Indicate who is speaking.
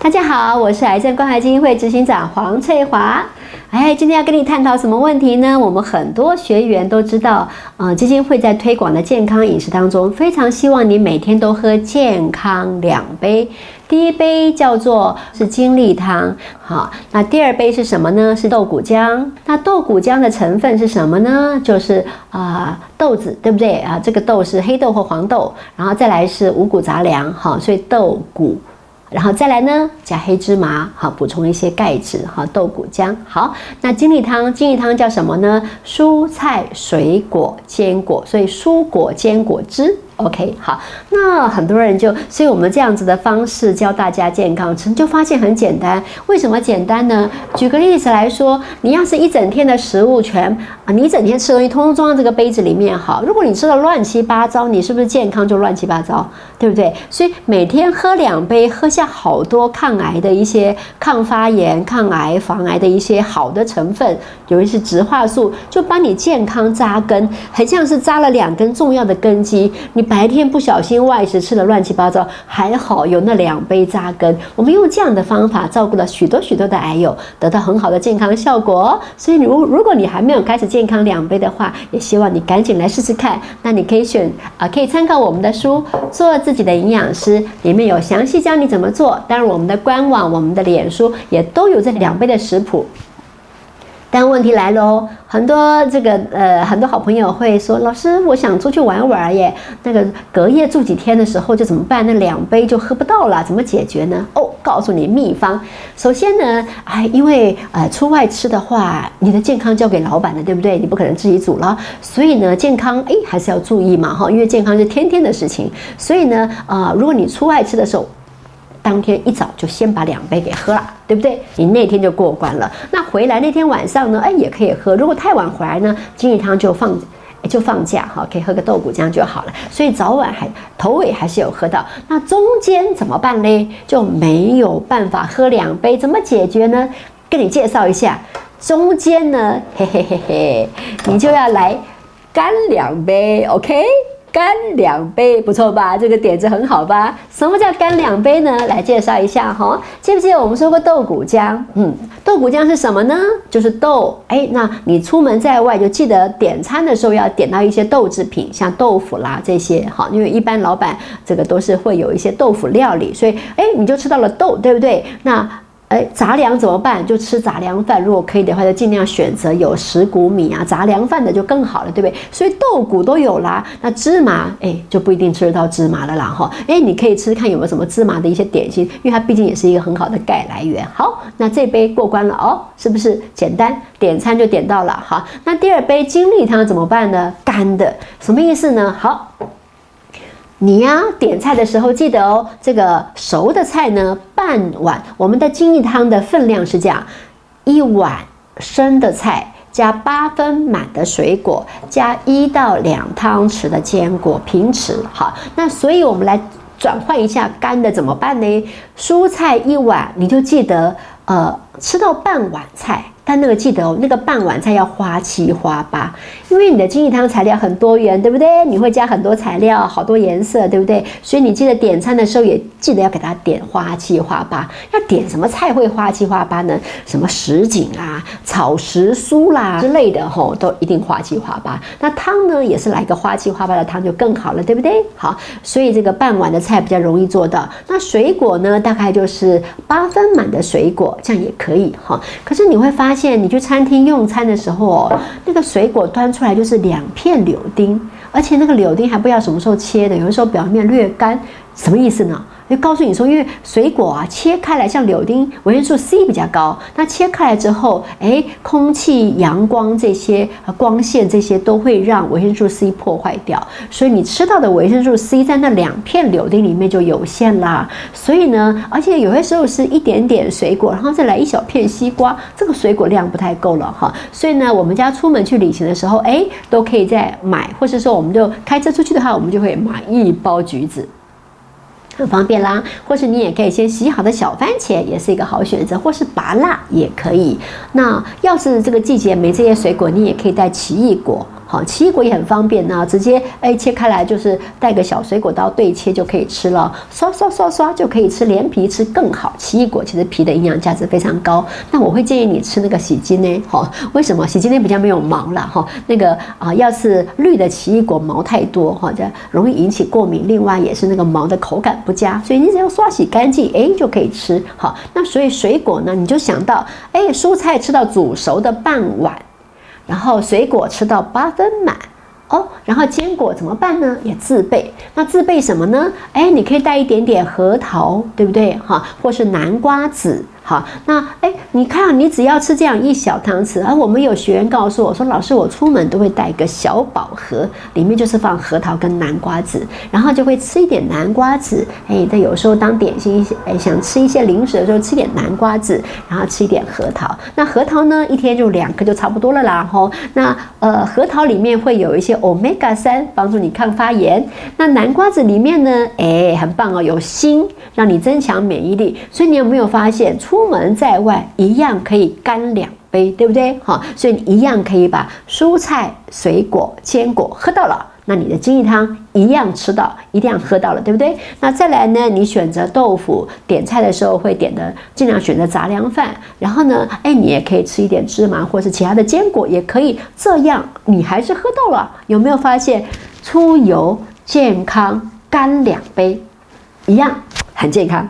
Speaker 1: 大家好，我是癌症关怀基金会执行长黄翠华。哎，今天要跟你探讨什么问题呢？我们很多学员都知道，呃，基金会在推广的健康饮食当中，非常希望你每天都喝健康两杯。第一杯叫做是精力汤，好，那第二杯是什么呢？是豆谷浆。那豆谷浆的成分是什么呢？就是啊豆子，对不对啊？这个豆是黑豆或黄豆，然后再来是五谷杂粮，好，所以豆谷。然后再来呢，加黑芝麻，好补充一些钙质，好豆鼓浆。好，那精力汤，精力汤叫什么呢？蔬菜、水果、坚果，所以蔬果坚果汁。OK，好，那很多人就，所以我们这样子的方式教大家健康吃，就发现很简单。为什么简单呢？举个例子来说，你要是一整天的食物全啊，你一整天吃东西通通装在这个杯子里面，好，如果你吃的乱七八糟，你是不是健康就乱七八糟，对不对？所以每天喝两杯，喝下好多抗癌的一些抗发炎、抗癌防癌的一些好的成分，尤其是植化素，就帮你健康扎根，很像是扎了两根重要的根基，你。白天不小心外食吃的乱七八糟，还好有那两杯扎根。我们用这样的方法照顾了许多许多的癌友，得到很好的健康效果。所以，如如果你还没有开始健康两杯的话，也希望你赶紧来试试看。那你可以选啊，可以参考我们的书《做自己的营养师》，里面有详细教你怎么做。当然，我们的官网、我们的脸书也都有这两杯的食谱。但问题来了哦，很多这个呃，很多好朋友会说，老师，我想出去玩玩耶，那个隔夜住几天的时候就怎么办？那两杯就喝不到了，怎么解决呢？哦，告诉你秘方。首先呢，哎，因为呃出外吃的话，你的健康交给老板的，对不对？你不可能自己煮了，所以呢，健康哎还是要注意嘛哈，因为健康是天天的事情。所以呢，呃，如果你出外吃的时候，当天一早就先把两杯给喝了，对不对？你那天就过关了。那回来那天晚上呢？哎，也可以喝。如果太晚回来呢，金鱼汤就放就放假哈，可以喝个豆谷浆就好了。所以早晚还头尾还是有喝到。那中间怎么办呢？就没有办法喝两杯，怎么解决呢？跟你介绍一下，中间呢，嘿嘿嘿嘿，你就要来干两杯，OK？干两杯不错吧？这个点子很好吧？什么叫干两杯呢？来介绍一下哈。记不记得我们说过豆谷浆？嗯，豆谷浆是什么呢？就是豆。哎，那你出门在外就记得点餐的时候要点到一些豆制品，像豆腐啦这些。好，因为一般老板这个都是会有一些豆腐料理，所以哎，你就吃到了豆，对不对？那。哎，杂粮怎么办？就吃杂粮饭。如果可以的话，就尽量选择有十谷米啊、杂粮饭的就更好了，对不对？所以豆谷都有啦。那芝麻，哎，就不一定吃得到芝麻了啦哈。哎，你可以吃看有没有什么芝麻的一些点心，因为它毕竟也是一个很好的钙来源。好，那这杯过关了哦，是不是简单？点餐就点到了。好，那第二杯精力汤怎么办呢？干的，什么意思呢？好。你呀，点菜的时候记得哦，这个熟的菜呢，半碗。我们的精益汤的分量是这样：一碗生的菜，加八分满的水果，加一到两汤匙的坚果，平匙。好，那所以我们来转换一下干的怎么办呢？蔬菜一碗，你就记得，呃，吃到半碗菜。但那个记得哦，那个半碗菜要花七花八，因为你的精力汤材料很多元，对不对？你会加很多材料，好多颜色，对不对？所以你记得点餐的时候也记得要给他点花七花八。要点什么菜会花七花八呢？什么什锦啊、草食蔬啦之类的吼，都一定花七花八。那汤呢，也是来个花七花八的汤就更好了，对不对？好，所以这个半碗的菜比较容易做到。那水果呢，大概就是八分满的水果，这样也可以哈。可是你会发。现现你去餐厅用餐的时候，那个水果端出来就是两片柳丁，而且那个柳丁还不知道什么时候切的，有的时候表面略干，什么意思呢？就告诉你说，因为水果啊切开来，像柳丁维生素 C 比较高，那切开来之后，哎，空气、阳光这些光线这些都会让维生素 C 破坏掉，所以你吃到的维生素 C 在那两片柳丁里面就有限啦。所以呢，而且有些时候是一点点水果，然后再来一小片西瓜，这个水果量不太够了哈。所以呢，我们家出门去旅行的时候，哎，都可以再买，或是说我们就开车出去的话，我们就会买一包橘子。很方便啦，或是你也可以先洗好的小番茄，也是一个好选择，或是拔辣也可以。那要是这个季节没这些水果，你也可以带奇异果。好，奇异果也很方便呢，直接哎切开来就是带个小水果刀对切就可以吃了，刷刷刷刷就可以吃，连皮吃更好。奇异果其实皮的营养价值非常高，那我会建议你吃那个洗金呢，哈，为什么洗金呢比较没有毛了哈？那个啊，要是绿的奇异果毛太多哈，这容易引起过敏，另外也是那个毛的口感不佳，所以你只要刷洗干净，哎就可以吃。好，那所以水果呢，你就想到哎，蔬菜吃到煮熟的半碗。然后水果吃到八分满哦，然后坚果怎么办呢？也自备。那自备什么呢？哎，你可以带一点点核桃，对不对？哈，或是南瓜子。好，那哎，你看，你只要吃这样一小汤匙，而我们有学员告诉我说，老师，我出门都会带一个小宝盒，里面就是放核桃跟南瓜子，然后就会吃一点南瓜子，哎，他有时候当点心，哎，想吃一些零食的时候吃点南瓜子，然后吃一点核桃。那核桃呢，一天就两颗就差不多了啦，吼。那呃，核桃里面会有一些 omega 三，帮助你抗发炎。那南瓜子里面呢，哎，很棒哦，有锌，让你增强免疫力。所以你有没有发现出出门在外一样可以干两杯，对不对？好，所以你一样可以把蔬菜、水果、坚果喝到了，那你的精益汤一样吃到，一定要喝到了，对不对？那再来呢？你选择豆腐点菜的时候会点的，尽量选择杂粮饭。然后呢，哎，你也可以吃一点芝麻或是其他的坚果，也可以。这样你还是喝到了。有没有发现出游健康干两杯，一样很健康？